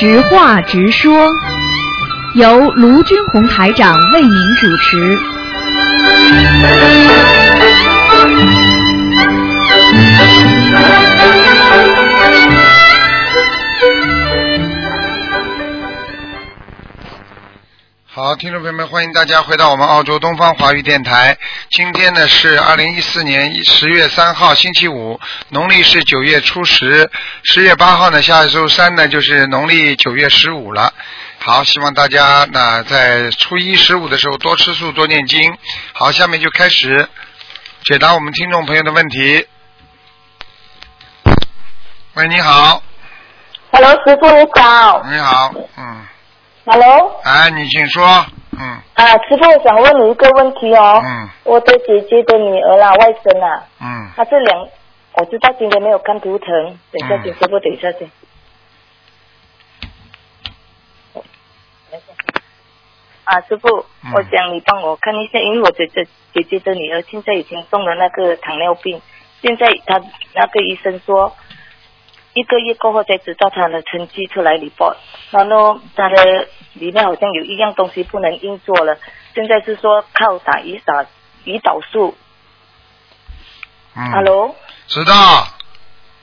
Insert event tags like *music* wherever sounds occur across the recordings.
直话直说，由卢军红台长为您主持。好，听众朋友们，欢迎大家回到我们澳洲东方华语电台。今天呢是二零一四年十月三号，星期五，农历是九月初十。十月八号呢，下周三呢就是农历九月十五了。好，希望大家那在初一十五的时候多吃素，多念经。好，下面就开始解答我们听众朋友的问题。喂，你好，Hello，师傅你好。你好，嗯，Hello，哎，你请说，嗯。啊，师傅，我想问你一个问题哦。嗯。我的姐姐的女儿啦，外甥啊，嗯，她这两，我知道今天没有看图腾，等一下，嗯请师傅等一下先。啊，师傅，嗯。我想你帮我看一下，因为我姐姐姐姐的女儿现在已经中了那个糖尿病，现在她那个医生说，一个月过后才知道他的成绩出来 report，然后他的里面好像有一样东西不能硬做了，现在是说靠打胰岛胰岛素。嗯 Hello，知道。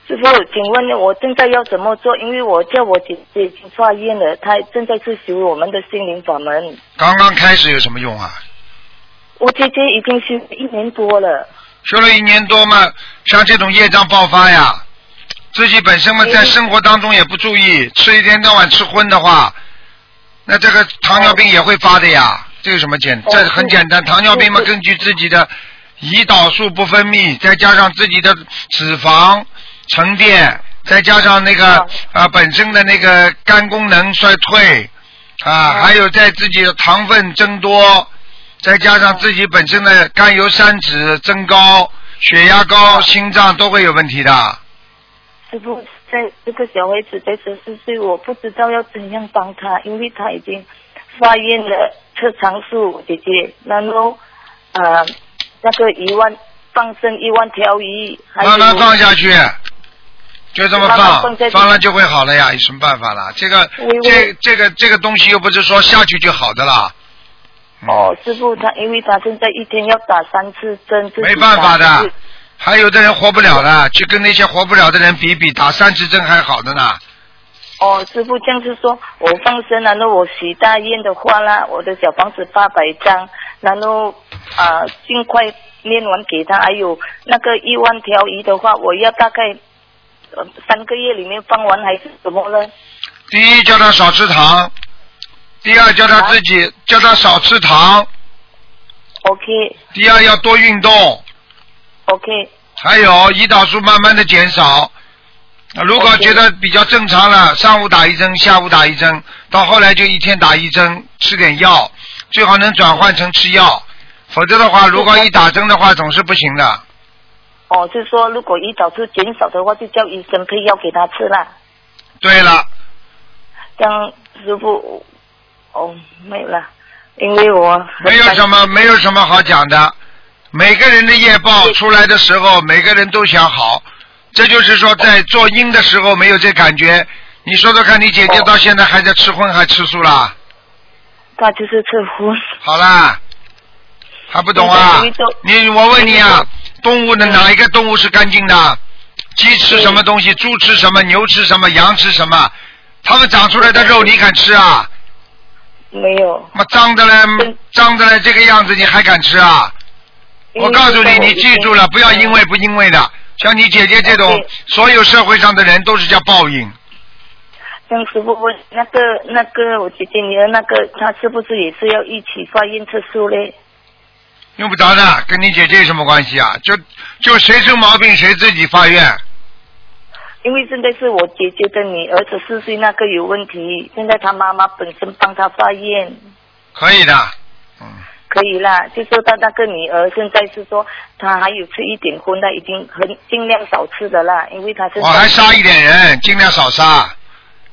师傅，请问我正在要怎么做？因为我叫我姐姐已经发愿了，她正在是修我们的心灵法门。刚刚开始有什么用啊？我姐姐已经修一年多了。修了一年多嘛，像这种业障爆发呀，自己本身嘛嗯在生活当中也不注意，吃一天到晚吃荤的话，那这个糖尿病也会发的呀。这有什么简？哦这很简单，糖尿病嘛，根据自己的胰岛素不分泌，再加上自己的脂肪沉淀，再加上那个哦啊本身的那个肝功能衰退啊，哦还有在自己的糖分增多。再加上自己本身的甘油三酯增高，血压高、心脏都会有问题的。师傅，在这个小孩子才十四岁，我不知道要怎样帮他，因为他已经发愿了测长素，姐姐，然后呃那个一万放生一万条鱼，还有慢慢放下去，就这么慢慢放放了就会好了呀，有什么办法啦？这个这这个这个东西又不是说下去就好的啦。嗯哦，师傅他因为他现在一天要打三次针，没办法的还有的人活不了了，去跟那些活不了的人比比，打三次针还好的呢。哦，师傅这样是说，我放生，然后我许大愿的话啦，我的小房子八百张，然后啊、尽快念完给他，还有那个一万条鱼的话，我要大概呃三个月里面放完还是怎么呢？第一叫他少吃糖，第二叫他自己叫他少吃糖，OK 第二要多运动。OK 还有胰岛素慢慢的减少。啊如果觉得比较正常了，上午打一针，下午打一针，到后来就一天打一针，吃点药，最好能转换成吃药，否则的话，如果一打针的话，总是不行的。哦，就是说如果胰岛素减少的话，就叫医生配药给他吃啦。对了，这样师傅哦没有了，因为我没有什么，没有什么好讲的。每个人的业报出来的时候，每个人都想好，这就是说在做因的时候没有这感觉。你说说看，你姐姐哦到现在还在吃荤还吃素啦？她就是吃荤。好啦，还不懂啊？你我问你啊，动物的哪一个动物是干净的？鸡吃什么东西？猪吃什么？牛吃什么？羊吃什么？它们长出来的肉你敢吃啊？没有。妈脏的嘞嗯，脏的嘞，这个样子你还敢吃啊？我告诉你，你记住了，不要因为不因为的。像你姐姐这种，所有社会上的人都是叫报应。像师傅问那个那个我姐姐女儿那个，她是不是也是要一起发愿吃素嘞？用不着的，跟你姐姐有什么关系啊？就就谁生毛病谁自己发愿。因为现在是我姐姐的女儿子四岁那个有问题，现在她妈妈本身帮她发愿，可以的，嗯，可以啦。就说他那个女儿现在是说她还有吃一点荤，她已经很尽量少吃的啦，因为她是我还杀一点人，尽量少杀。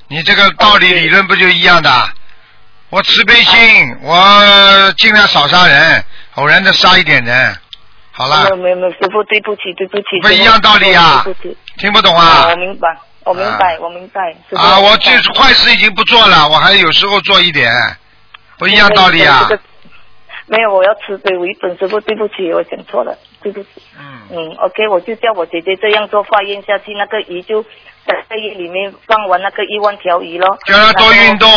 你这个道理理论不就一样的？我慈悲心，我尽量少杀人，偶然的杀一点人。好了没有，没有师傅对不起对不起，不一样道理啊。听不懂啊，啊我？明白，我明白，我明白。啊，我这坏事已经不做了，我还有时候做一点，不一样道理啊这。个没有，我要慈悲为本，师傅，对不起，我讲错了，对不起。嗯，嗯，OK，我就叫我姐姐这样做，化验下去，那个鱼就在肺液里面放完那个一万条鱼咯。叫他多运动，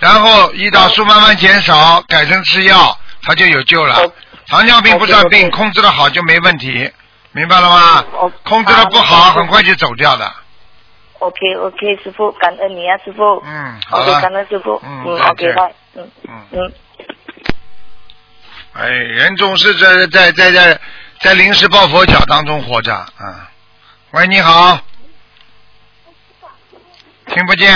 然后胰岛哦素慢慢减少，改成吃药，他就有救了哦。糖尿病不算病控制的好就没问题，明白了吗哦？控制的不好，好很快就走掉的。OK OK，师傅，感恩你啊，师傅。嗯，好 OK，了感。恩师傅。嗯，OK，拜。嗯嗯，嗯。哎，人总是在在在在在临时抱佛脚当中活着啊。喂，你好。听不见。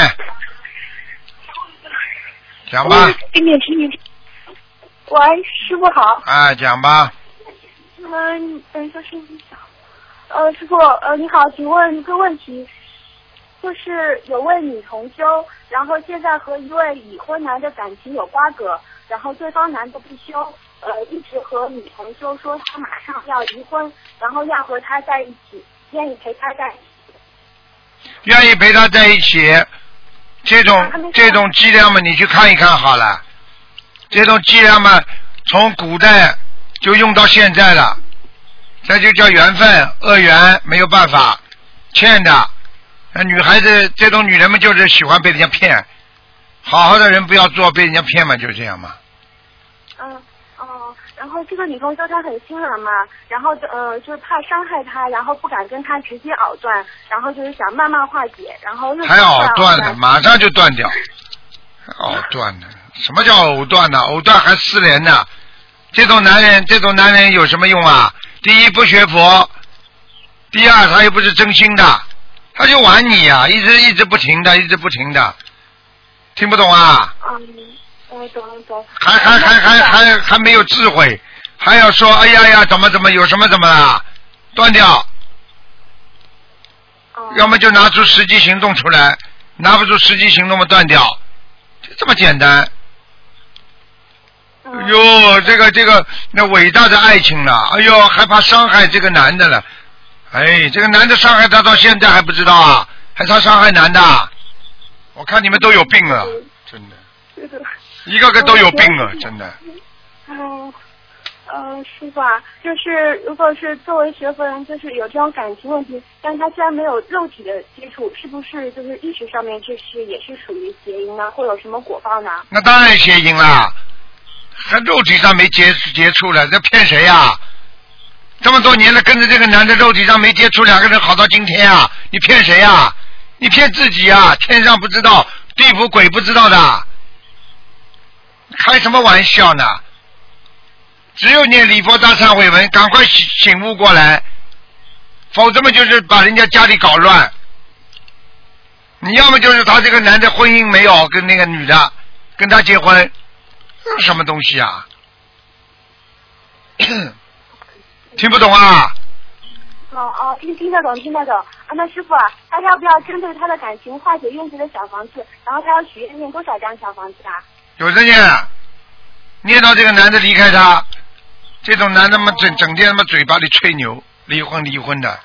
讲吧，听见听见。喂，师傅好。哎，讲吧。嗯，等一下，声音小。呃，师傅，呃，你好，请问一个问题，就是有位女同修，然后现在和一位已婚男的感情有瓜葛，然后对方男的不修，呃，一直和女同修说他马上要离婚，然后要和他在一起，愿意陪他在一起。愿意陪他在一起，这种这种伎俩嘛，你去看一看好了。这种伎俩嘛，从古代就用到现在了，这就叫缘分，恶缘，没有办法，欠的。那女孩子这种女人们就是喜欢被人家骗，好好的人不要做，被人家骗嘛，就这样嘛。然后这个女同修她很心软嘛，然后就呃就是怕伤害她，然后不敢跟她直接藕断，然后就是想慢慢化解，然后又还想藕断了，马上就断掉。藕断了？什么叫藕断呢？藕断还失联呢？这种男人，这种男人有什么用啊？第一不学佛，第二他又不是真心的，他就玩你呀、一直一直不停的，一直不停的，听不懂啊？嗯，我懂了懂。还还还还还还没有智慧，还要说哎呀呀怎么怎么有什么怎么啦，断掉，哦。要么就拿出实际行动出来，拿不出实际行动嘛断掉，就这么简单。嗯哎呦，这个这个那伟大的爱情了，哎呦，还怕伤害这个男的了，哎，这个男的伤害他到现在还不知道啊，还怕伤害男的，我看你们都有病啊，真的，是的。一个个都有病啊，真的。嗯，呃，师傅啊，就是如果是作为学佛人，就是有这种感情问题，但他虽然没有肉体的接触，是不是就是意识上面这是也是属于邪淫呢？会有什么果报呢？那当然邪淫啦，还肉体上没接接触了，这骗谁呀、这么多年了，跟着这个男的肉体上没接触，两个人好到今天啊！你骗谁呀、你骗自己呀、天上不知道，地府鬼不知道的，开什么玩笑呢？只有念礼佛大忏悔文，赶快醒醒悟过来，否则嘛就是把人家家里搞乱。你要么就是他这个男的婚姻没有跟那个女的跟他结婚，这是什么东西啊？*coughs* 听不懂啊？哦哦，听听得懂，听得懂。啊，那师傅啊，他要不要针对他的感情化解冤结的小房子？然后他要许愿念多少张小房子啊？有的念，念到这个男的离开他，这种男的嘛整整天他妈嘴巴里吹牛，离婚离婚的，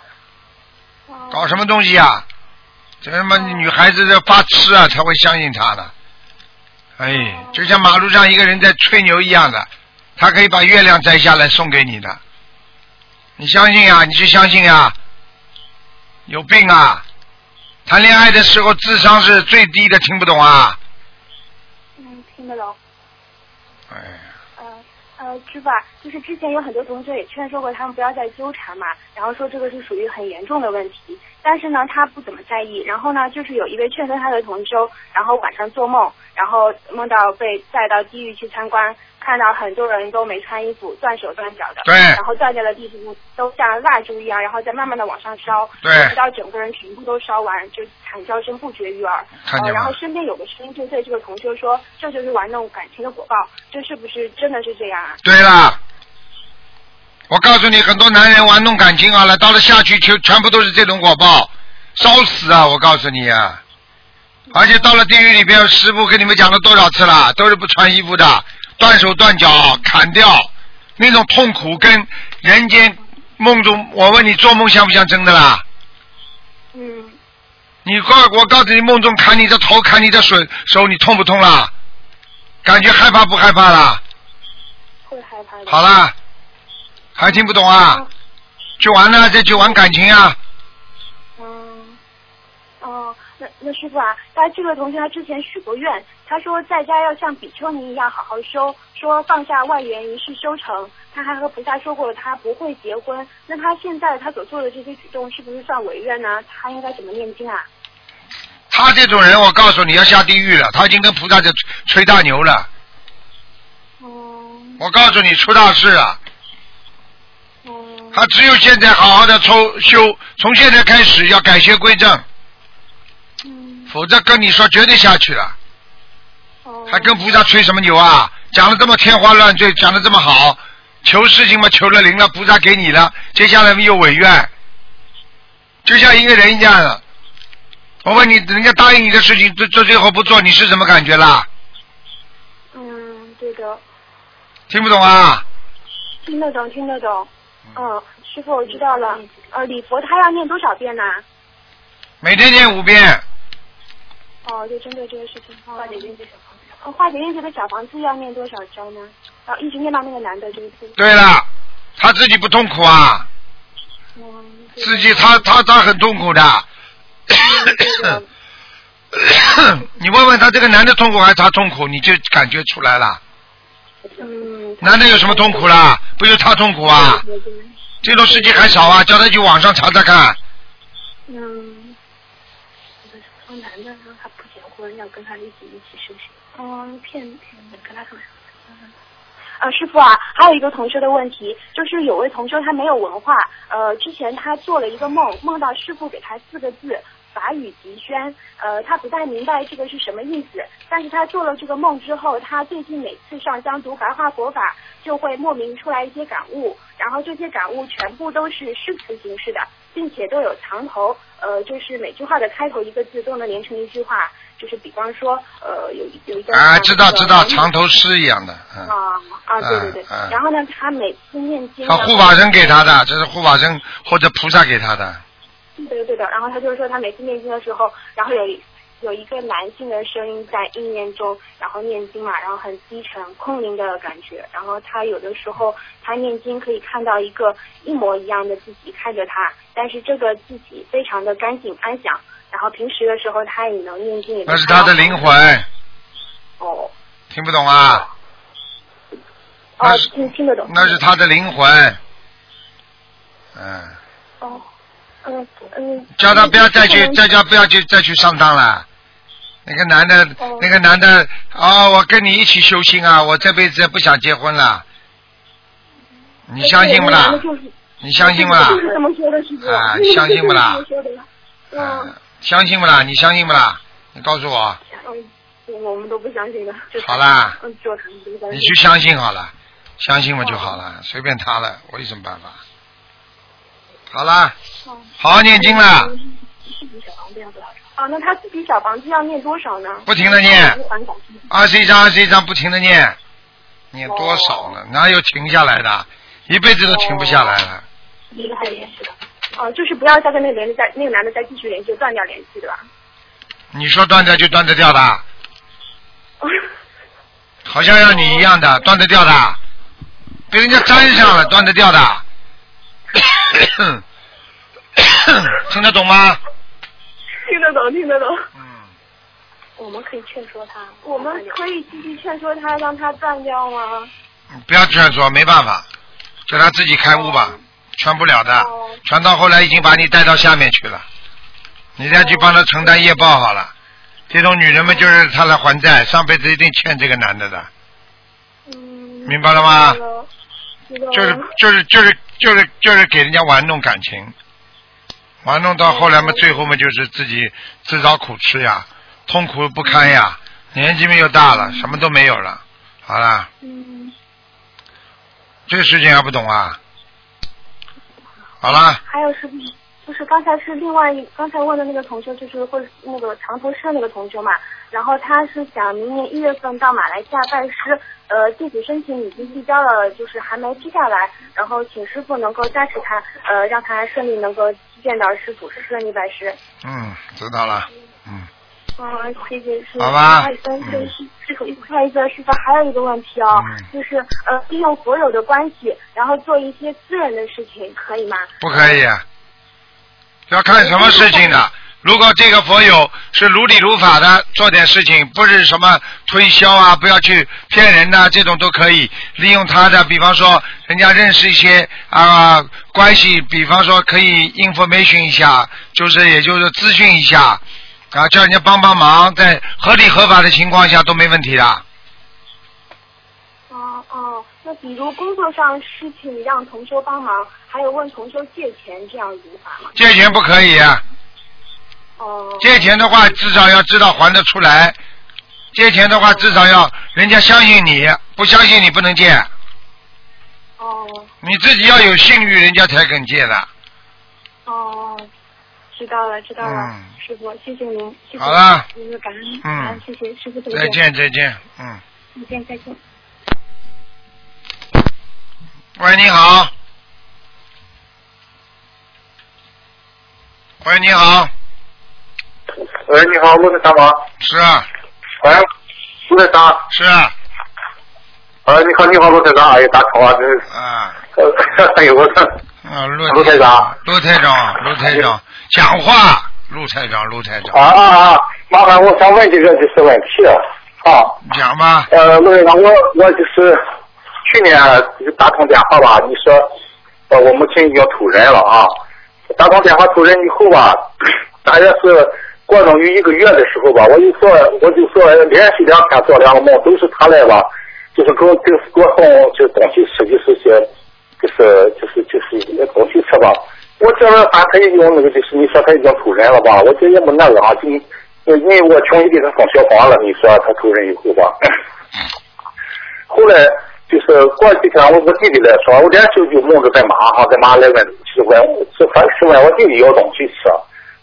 哦搞什么东西啊？这他妈女孩子的发痴啊才会相信他的，哎，就像马路上一个人在吹牛一样的，他可以把月亮摘下来送给你的，你相信啊？你去相信啊？有病啊！谈恋爱的时候智商是最低的，听不懂啊？嗯，听得懂。哎。呃呃，师傅啊，就是之前有很多同学也劝说过他们不要再纠缠嘛，然后说这个是属于很严重的问题，但是呢，他不怎么在意。然后呢，就是有一位劝说他的同修，然后晚上做梦，然后梦到被带到地狱去参观，看到很多人都没穿衣服，断手断脚的，对然后掉在了地上，都像蜡烛一样，然后再慢慢的往上烧，对直到整个人全部都烧完，就惨叫声不绝于耳。然后身边有个声音就对这个同修说，这就是玩弄感情的果报，这是不是真的是这样啊？对了，我告诉你，很多男人玩弄感情好了，到了下去全全部都是这种火爆，烧死啊！我告诉你啊，而且到了地狱里边，师傅跟你们讲了多少次了，都是不穿衣服的，断手断脚，砍掉，那种痛苦跟人间梦中，我问你，做梦像不像真的啦？嗯你告我告诉你，梦中砍你的头，砍你的手手，你痛不痛啦？感觉害怕不害怕啦？会害怕的。好啦，还听不懂啊？去玩呢，再去玩感情啊？嗯，哦，那那师傅啊，他这个同学他之前许过愿，他说在家要像比丘尼一样好好修，说放下外缘一世修成。他还和菩萨说过他不会结婚，那他现在他所做的这些举动是不是算违愿呢？他应该怎么念经啊？他这种人，我告诉你要下地狱了。他已经跟菩萨在吹大牛了。嗯我告诉你，出大事了。嗯他只有现在好好的抽修，从现在开始要改邪归正，嗯否则跟你说绝对下去了。哦还跟菩萨吹什么牛啊？讲的这么天花乱坠，讲的这么好，求事情嘛求了灵了，菩萨给你了，接下来又违愿，就像一个人一样的。我问你，人家答应你的事情，这这最后不做，你是什么感觉啦？嗯，对的，听不懂啊？听得懂，听得懂。嗯，师傅我知道了。呃，礼佛他要念多少遍呢？每天念五遍，哦，就针对这个事情。化解冤结小房子。呃，化解冤结的小房子要念多少章呢？啊，一直念到那个男的这一次。对了，他自己不痛苦啊，嗯，自己他他他很痛苦的 *coughs* *coughs* 你问问他这个男的痛苦还是他痛苦，你就感觉出来了。嗯。男的有什么痛苦啦？不就他痛苦啊？这种事情还少啊，叫他去网上查查看。嗯。说男的说他不结婚，要跟他一起一起修行。嗯，骗骗跟他说。呃，师傅啊，还有一个同学的问题，就是有位同学他没有文化，呃，之前他做了一个梦，梦到师傅给他四个字“法语极轩”，呃，他不太明白这个是什么意思，但是他做了这个梦之后，他最近每次上香读白话佛法，就会莫名出来一些感悟，然后这些感悟全部都是诗词形式的，并且都有藏头，呃，就是每句话的开头一个字都能连成一句话，就是比方说，呃，有有一个啊，知道知道，长长头诗一样的，嗯，啊啊，对对对。嗯嗯然后呢，他每次念经，他护法神给他的，这是护法神或者菩萨给他的。对的对的。然后他就是说，他每次念经的时候，然后有一有一个男性的声音在意念中，然后念经嘛，然后很低沉、空灵的感觉。然后他有的时候他念经可以看到一个一模一样的自己看着他，但是这个自己非常的干净安详。然后平时的时候他也能念经，那是他的灵魂，哦听不懂啊？哦，听听得懂。那是他的灵魂，嗯，哦，嗯嗯。叫他不要再去，嗯再叫不要去再去上当了。那个男的哦，那个男的，哦，我跟你一起修心啊，我这辈子不想结婚了。你相信不啦你相信不啦？啊相信不啦就是这么说的。嗯嗯，相信不啦？你相信不啦？你告诉我，嗯，我们都不相信的。好啦。你去相信好了，相信我就好了，随便他了，我有什么办法？好啦，哦好好念经了？啊，那他自己小房子要念多少呢？不停的念二十一张二十一张不停的念，念多少呢？哪有停下来的？一辈子都停不下来了。一个还联系的。哦，就是不要再跟那个联系再那个男的再继续联系，断掉联系，对吧？你说断掉就断得掉的，*laughs* 好像像你一样的断得掉的，被人家粘上了断得掉的。*coughs* 听得懂吗？听得懂，听得懂。嗯，我们可以劝说他，我们可以继续劝说他，让他断掉吗？不要劝说，没办法，叫他自己开悟吧，劝不了的哦，劝到后来已经把你带到下面去了，你再去帮他承担业报好了。这种女人们就是她来还债，上辈子一定欠这个男的的，嗯。明白了吗就是就是就是就是就是给人家玩弄感情，玩弄到后来嘛，最后嘛就是自己自找苦吃呀，痛苦不堪呀，年纪嘛又大了，什么都没有了，好了，嗯，这个事情还不懂啊？好了，还有师傅，就是刚才是另外一刚才问的那个同学，就是或者那个长途社那个同学嘛，然后他是想明年一月份到马来西亚拜师，呃，地址申请已经递交了，就是还没批下来，然后请师傅能够加持他，呃，让他顺利能够见到师傅，顺利拜师。嗯，知道了，嗯，嗯，谢谢师傅。好吧还有嗯，对师师傅，不好意思，师傅还有一个问题哦，嗯就是呃，利用佛友的关系，然后做一些私人的事情，可以吗？不可以，要看什么事情的。如果这个佛友是如理如法的做点事情，不是什么推销啊，不要去骗人呐、这种都可以利用他的。比方说，人家认识一些啊、关系，比方说可以 information 一下，就是也就是咨询一下啊，叫人家帮帮忙，在合理合法的情况下都没问题的。那比如工作上事情让同修帮忙，还有问同修借钱，这样如法吗？借钱不可以啊，哦借钱的话至少要知道还得出来。借钱的话，至少要人家相信你，不相信你不能借。哦你自己要有信誉，人家才肯借的。哦，知道了知道了，嗯师傅，谢谢您，谢谢好了您的感恩，嗯感恩谢谢师傅，再见，再见。嗯，再见，再见。喂，你好。喂，你好。喂，你好，陆队长吗？是啊，喂，陆队长。是啊，呃，你好，你好，陆队长，哎呀，打通了，这是，啊，呃，哎呦，我这，啊，陆陆台长，陆台长，陆台长，讲话，陆台长，陆台长，啊啊啊，麻烦我想问几个就是问题啊，讲吧。呃，陆队长，我我就是去年打通电话吧，你说，呃，我母亲已经突人了啊，打通电话突人以后吧，*coughs* 大约是过冬于一个月的时候吧，我就说，我就说连续两天做两个梦，都是他来吧，就是给我给给我送就东西吃，就是些，就是就是就是一些东西吃吧。我觉得反正他已经那个就是你说他已经突人了吧，我觉得也没那个啊，就因为我穷一给他送小房了，你说他突人以后吧。*coughs* 后来就是过几天，我我弟弟来说，我连舅舅梦着在马上在马来问，是问是反是问我弟弟要东西吃，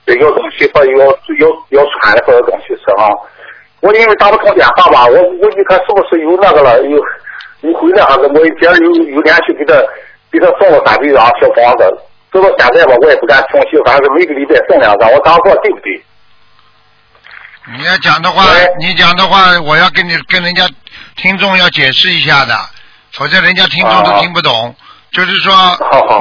对，要东西或要要要穿的或者东西吃哈。我因为打不通电话吧，我我一看是不是有那个了，有有回来哈子，我接着有有连续给他给他送了三个张小房子，直到现在吧，我也不敢停息，反正每个礼拜送两张，我这样做对不对？你要讲的话，你讲的话，我要跟你跟人家听众要解释一下的，否则人家听众都听不懂。就是说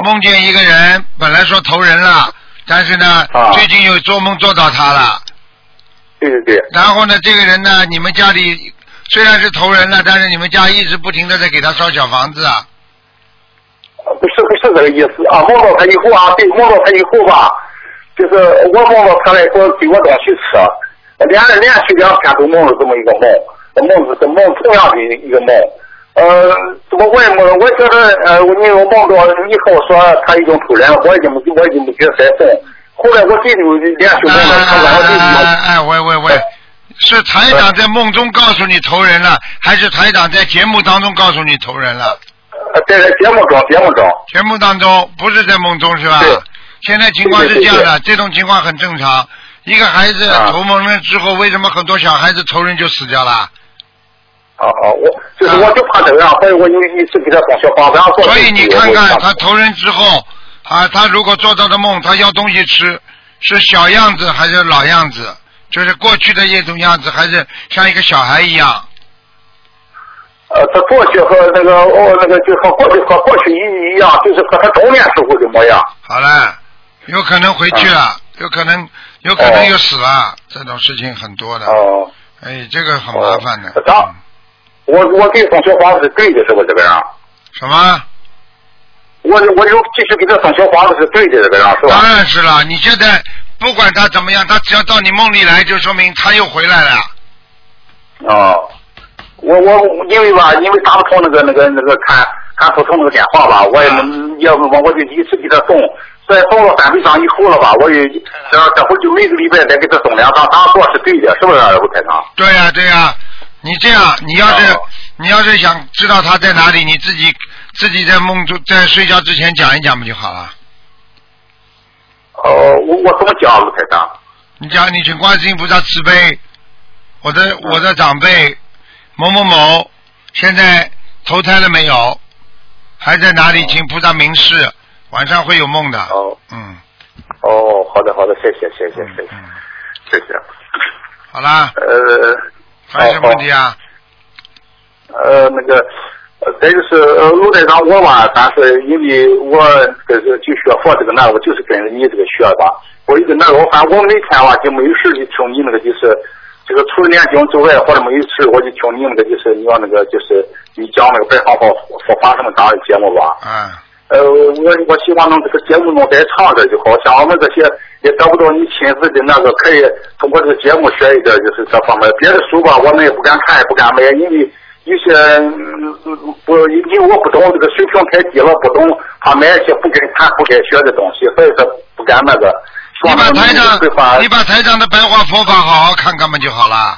梦见一个人，本来说投人了，但是呢，啊。最近又做梦做到他了。对对对，然后呢，这个人呢，你们家里虽然是投人了，但是你们家一直不停的在给他烧小房子啊。呃不是不是这个意思。啊，梦到他以后啊，对，梦到他以后吧，就是我梦到他来给我给我东西吃，连连续两天都梦了这么一个梦，梦是梦同样的一个梦。呃，我我也没，我觉得呃，我你我梦到以后说他已经突然了，我已经没我已经没给他再送。后来我弟弟连续梦了，他晚上弟弟哎哎，喂喂喂，是台长在梦中告诉你投人了，还是台长在节目当中告诉你投人了？呃在节目中节目中，节目当中不是在梦中是吧对？现在情况是这样对的，这种情况很正常。一个孩子啊投梦了之后，为什么很多小孩子投人就死掉了？啊啊，我就是我就怕这样，所以我就一直给他送小房子，然后做所以你看看他投人之后啊，他如果做到的梦，他要东西吃，是小样子还是老样子？就是过去的一种样子，还是像一个小孩一样？呃，他过去和那个哦，那个就和过去和过去一一样，就是和他童年时候的模样。好了，有可能回去了，有可能有可能又死了，这种事情很多的。哦，哎，这个很麻烦的。哦这样我我给送小花子是对的，是不这个样？什么？我我就继续给他送小花子是对的，这个样是吧当？然是了，你现在不管他怎么样，他只要到你梦里来，就说明他又回来了。哦，我我因为吧，因为打不通那个那个那个看看不通那个电话吧，我也没要不我我就一直给他送，所以送了三百张以后了吧，我也这这会就每个礼拜再给他送两张，这样做是对的，是不是吴台长？对呀、对呀、你这样，你要是、哦你要是想知道他在哪里，你自己自己在梦中在睡觉之前讲一讲不就好了？哦，我我怎么讲，卢台长？你讲你请观世音菩萨慈悲，我的我的长辈某某某现在投胎了没有？还在哪里？请菩萨明示，晚上会有梦的。哦嗯哦，好的好的，谢谢谢谢谢谢嗯，谢谢。好啦，呃还有什么问题啊？呃，那个，呃，再就是呃，卢台长我吧，但是因为我这是就学佛这个那，我就是跟着你这个学吧。我一个那个，我反正我每天吧就没有事就听你那个就是这个除了念经之外，或者没有事我就听你那个就是你要那个就是你讲那个白话佛佛法什么大的节目吧。嗯，呃，我我希望能这个节目能再长点就好，像我们这些也得不到你亲自的那个，可以通过这个节目学一点，就是这方面。别的书吧，我们也不敢看，也不敢买，因为有些不，因为我不懂这个水平太低了，不懂他买一些不该看、不该学的东西，所以说不敢那个。你把台长会发，你把台长的白话佛法好好看看嘛就好了。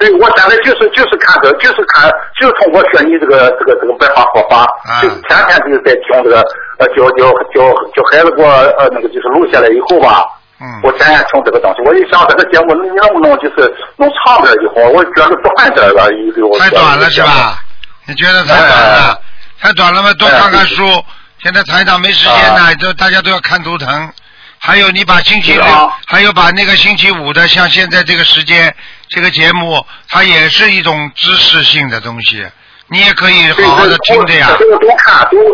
对，我现在就是就是看这，就是看，就是通过学你这个这个这个白话佛法，啊就天天就是在听这个呃，教教教教孩子给我呃那个就是录下来以后吧，嗯，我天天听这个东西，我一想这个节目你能不能就是弄长点以后，我觉得短点了，一个我太短了是吧？你觉得太短了？太短了嘛，多看看书。现在台长没时间呢，就大家都要看图腾。还有你把星期六啊，还有把那个星期五的，像现在这个时间这个节目，它也是一种知识性的东西，你也可以好好的听的呀。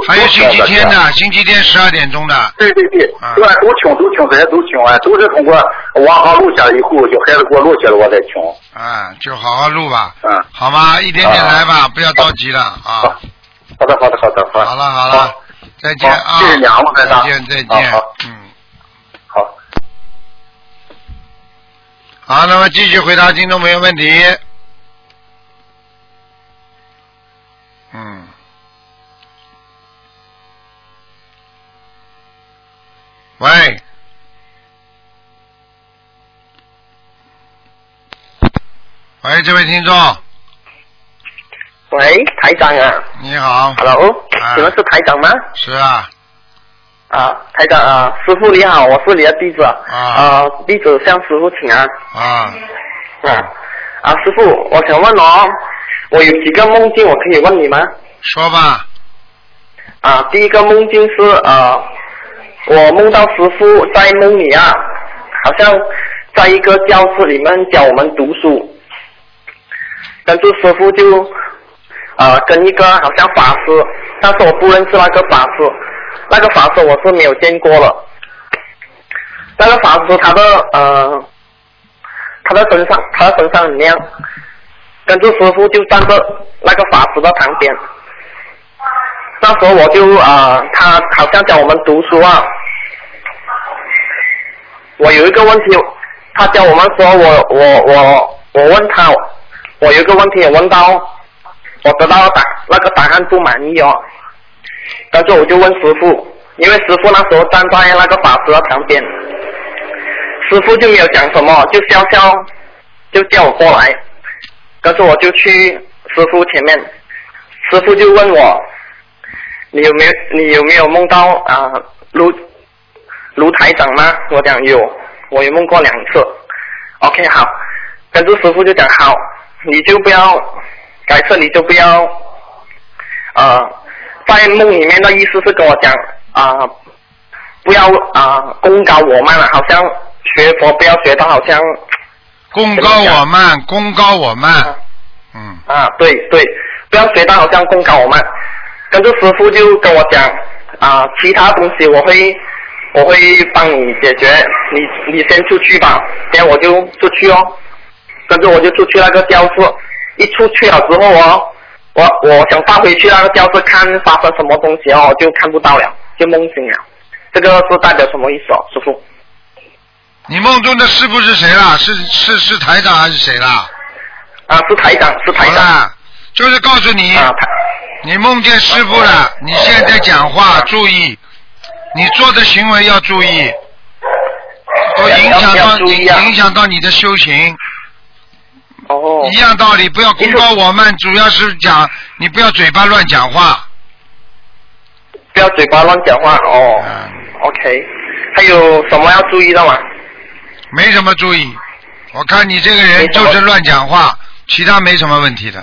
还有星期天听的，星期天十二点钟的，对对对？都听都听，这些都听啊，都是通过网上录下来以后，就孩子给我录下来，我再听。啊，就好好录吧，嗯，好吗？一点点来吧，不要着急了啊。好，的好的好的好。好了好了，再见啊！谢谢你啊，陆台长再见再见嗯。好。好，那么继续回答听众朋友问题。嗯。喂。喂，这位听众，喂，台长啊你好。，Hello，啊请问是台长吗？是啊，啊，台长啊，师傅你好，我是你的弟子啊啊，弟子向师傅请安啊，啊啊，师傅，我想问哦，我有几个梦境，我可以问你吗？说吧。啊，第一个梦境是啊，我梦到师傅在梦里啊，好像在一个教室里面教我们读书，但是师傅就啊跟一个好像法师，但是我不认识那个法师，那个法师我是没有见过了。那个法师他的呃，他的身上他的身上很亮，跟着师傅就站在那个法师的旁边。那时候我就啊、他好像教我们读书啊。我有一个问题，他教我们说我我我我问他，我有一个问题也问到，我得到答那个答案不满意哦。但是我就问师傅，因为师傅那时候站在那个法师的旁边，师傅就没有讲什么，就笑笑，就叫我过来。但是我就去师傅前面，师傅就问我，你有没有你有没有梦到啊卢卢台长吗？我讲有，我有梦过两次。OK 好，跟住师傅就讲好，你就不要，改次你就不要，呃，在梦里面的意思是跟我讲啊、不要啊、功高我慢了，好像学佛不要学到好像功高我慢，功高我慢。嗯啊，对对，不要学到好像功高我慢。跟着师傅就跟我讲啊，其他东西我会我会帮你解决，你你先出去吧，然后我就出去哦。跟着我就出去那个教室，一出去了之后哦，我我想发回去那个教室看发生什么东西哦，就看不到了，就梦醒了。这个是代表什么意思哦，师傅？你梦中的师傅是谁啦？是是是台长还是谁啦？啊，是台长，是台长。就是告诉你，啊，你梦见师傅了，你现在讲话注意，你做的行为要注意，都影响到影响到你的修行。哦一样道理，不要功高我慢，主要是讲你不要嘴巴乱讲话。不要嘴巴乱讲话哦。嗯 OK，还有什么要注意的吗？没什么注意。我看你这个人就是乱讲话，其他没什么问题的。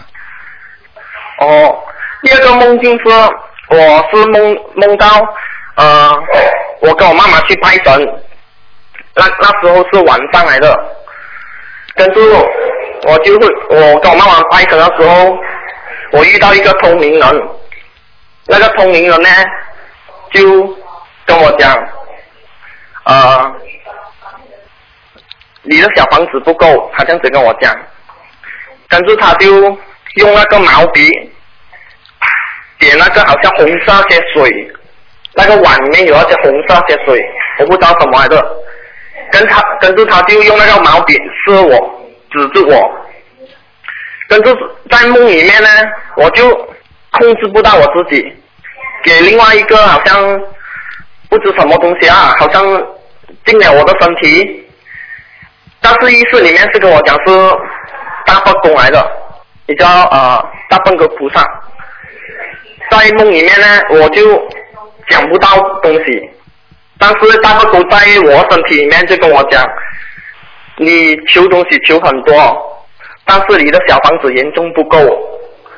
哦，第二个梦境是，我是梦梦到，呃，我跟我妈妈去拜神，那那时候是晚上来的，跟住我就会，我跟我妈妈拜神的时候，我遇到一个通灵人，那个通灵人呢，就跟我讲，呃，你的小房子不够，他这样子跟我讲，跟住他就用那个毛笔点那个好像红色些水，那个碗里面有那些红色些水，我不知道什么来的。跟他跟着他就用那个毛笔射我，指着我。跟住在梦里面呢，我就控制不到我自己，给另外一个好像不知什么东西啊，好像进了我的身体，但是意识里面是跟我讲是大佛公来的，也叫呃大笨哥菩萨。在梦里面呢，我就讲不到东西，但是大佛公在我身体里面就跟我讲，你求东西求很多，但是你的小房子严重不够，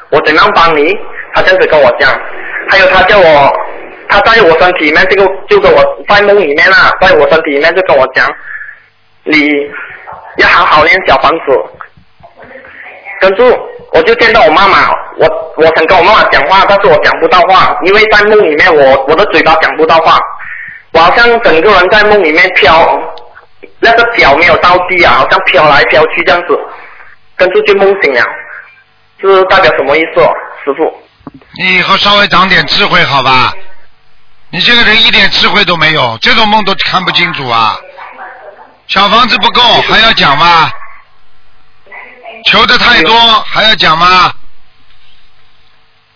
我怎样帮你？他这样子跟我讲，还有他叫我，他在我身体里面这个就跟我在梦里面啊，在我身体里面就跟我讲，你要好好练小房子，跟住我就见到我妈妈，我我想跟我妈妈讲话，但是我讲不到话，因为在梦里面我我的嘴巴讲不到话，我好像整个人在梦里面飘，那个脚没有到地啊，好像飘来飘去这样子，跟住就梦醒了，这是代表什么意思、哦，师傅？你以后稍微长点智慧好吧？你这个人一点智慧都没有，这种梦都看不清楚啊！小房子不够还要讲吗？求的太多还要讲吗？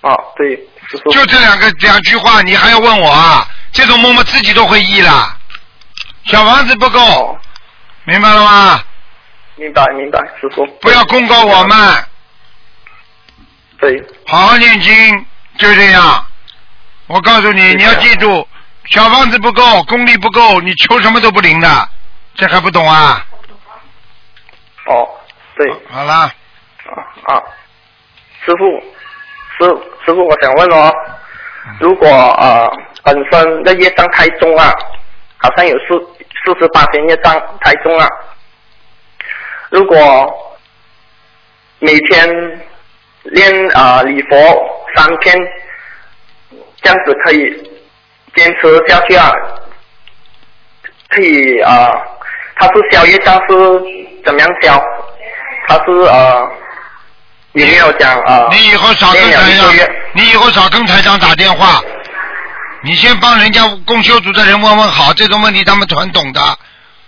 啊，对，师傅。就这两个两句话，你还要问我啊？这种梦我，自己都会译了。小房子不够，哦，明白了吗？明白明白，师傅。不要公告我们，对，好好念经，就这样。我告诉你，你要记住，小房子不够，功力不够，你求什么都不灵的，这还不懂啊？哦，对，好啦，啊啊，师傅，师师傅，我想问哦，如果呃本身的业障太重啊，好像有四四十八天业障太重啊，如果每天练啊礼佛三天，这样子可以坚持下去啊，可以啊，他是消业障是怎么样消？他是呃有没有讲啊？你以后少跟台长你以后少跟台长打电话。你先帮人家供修组的人问问好，这种问题他们很懂的。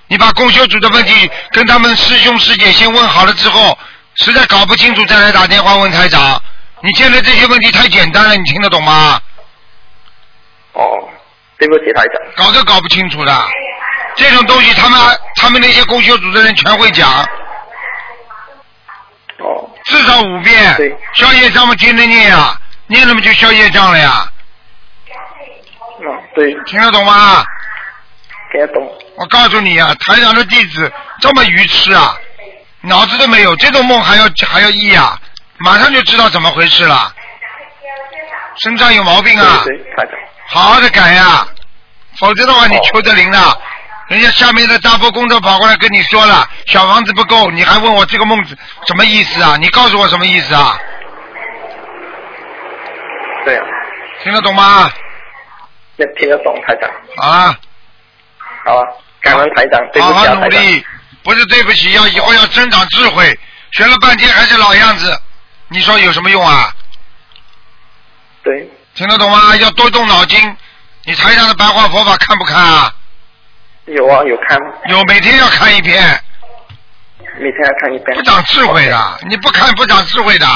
你把供修组的问题跟他们师兄师姐先问好了之后，实在搞不清楚再来打电话问台长。你现在这些问题太简单了，你听得懂吗？哦，对不起台长。搞都搞不清楚的，这种东西他们他们那些供修组的人全会讲，哦，至少五遍对。消业障嘛，天天念啊，念了么就消业障了呀，嗯，对，听得懂吗？听得懂。我告诉你啊，台长的弟子这么愚痴啊，脑子都没有，这种梦还要还要意啊，马上就知道怎么回事了，身上有毛病啊，对对，好好的改呀，否则的话你哦求得灵的，人家下面的大波工作跑过来跟你说了，小房子不够，你还问我这个梦什么意思啊？你告诉我什么意思啊？对啊，听得懂吗？听听得懂台长。啊，好啊，感恩台长，对好好不起啊台长。努力，不是对不起，要以后要增长智慧，学了半天还是老样子，你说有什么用啊？对，听得懂吗？要多动脑筋。你台上的白话佛法看不看啊？有啊有看，有，每天要看一篇，每天要看一遍。不长智慧的，你不看不长智慧的，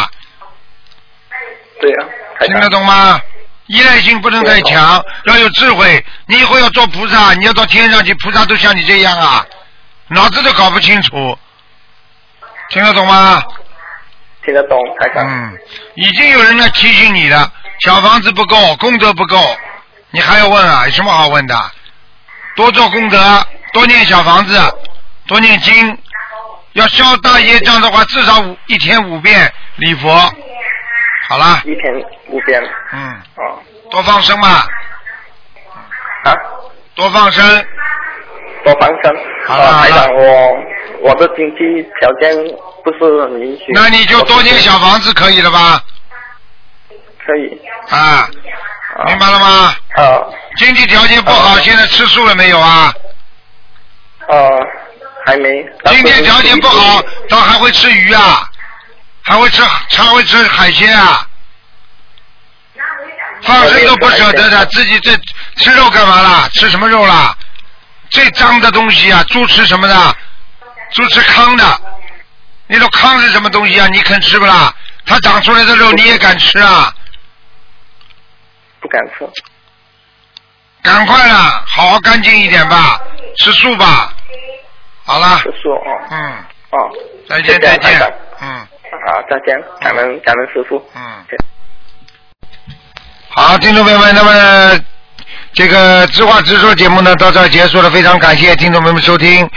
对啊，听得。懂吗？依赖性不能太强，要有智慧。你以后要做菩萨，你要到天上去，菩萨都像你这样啊，脑子都搞不清楚，听得懂吗？听得懂台长。嗯，已经有人来提醒你了，小房子不够，功德不够，你还要问啊？有什么好问的？多做功德，多念小房子，多念经。要消大业障的话，至少五一天五遍礼佛。好啦，一天五遍。嗯，哦，多放生嘛，啊，多放生。多放生。啊，好了我我的经济条件不是很允许。那你就多建小房子可以了吧？可以。啊，啊明白了吗？啊经济条件不好，啊现在吃素了没有啊？哦，还没。经济条件不好，他还会吃鱼啊，还会吃还会吃海鲜啊。放生都不舍得的，自己这吃肉干嘛啦？吃什么肉啦？最脏的东西啊！猪吃什么的？猪吃糠的。你说糠是什么东西啊？你肯吃不啦？它长出来的肉你也敢吃啊？不敢吃。赶快了，好好干净一点吧，吃素吧。好了，吃素啊。嗯，哦。再见再见，嗯好，再见，感恩感恩师傅。嗯。好，听众朋友们，那么这个知话直说节目呢到这儿结束了，非常感谢听众朋友们收听。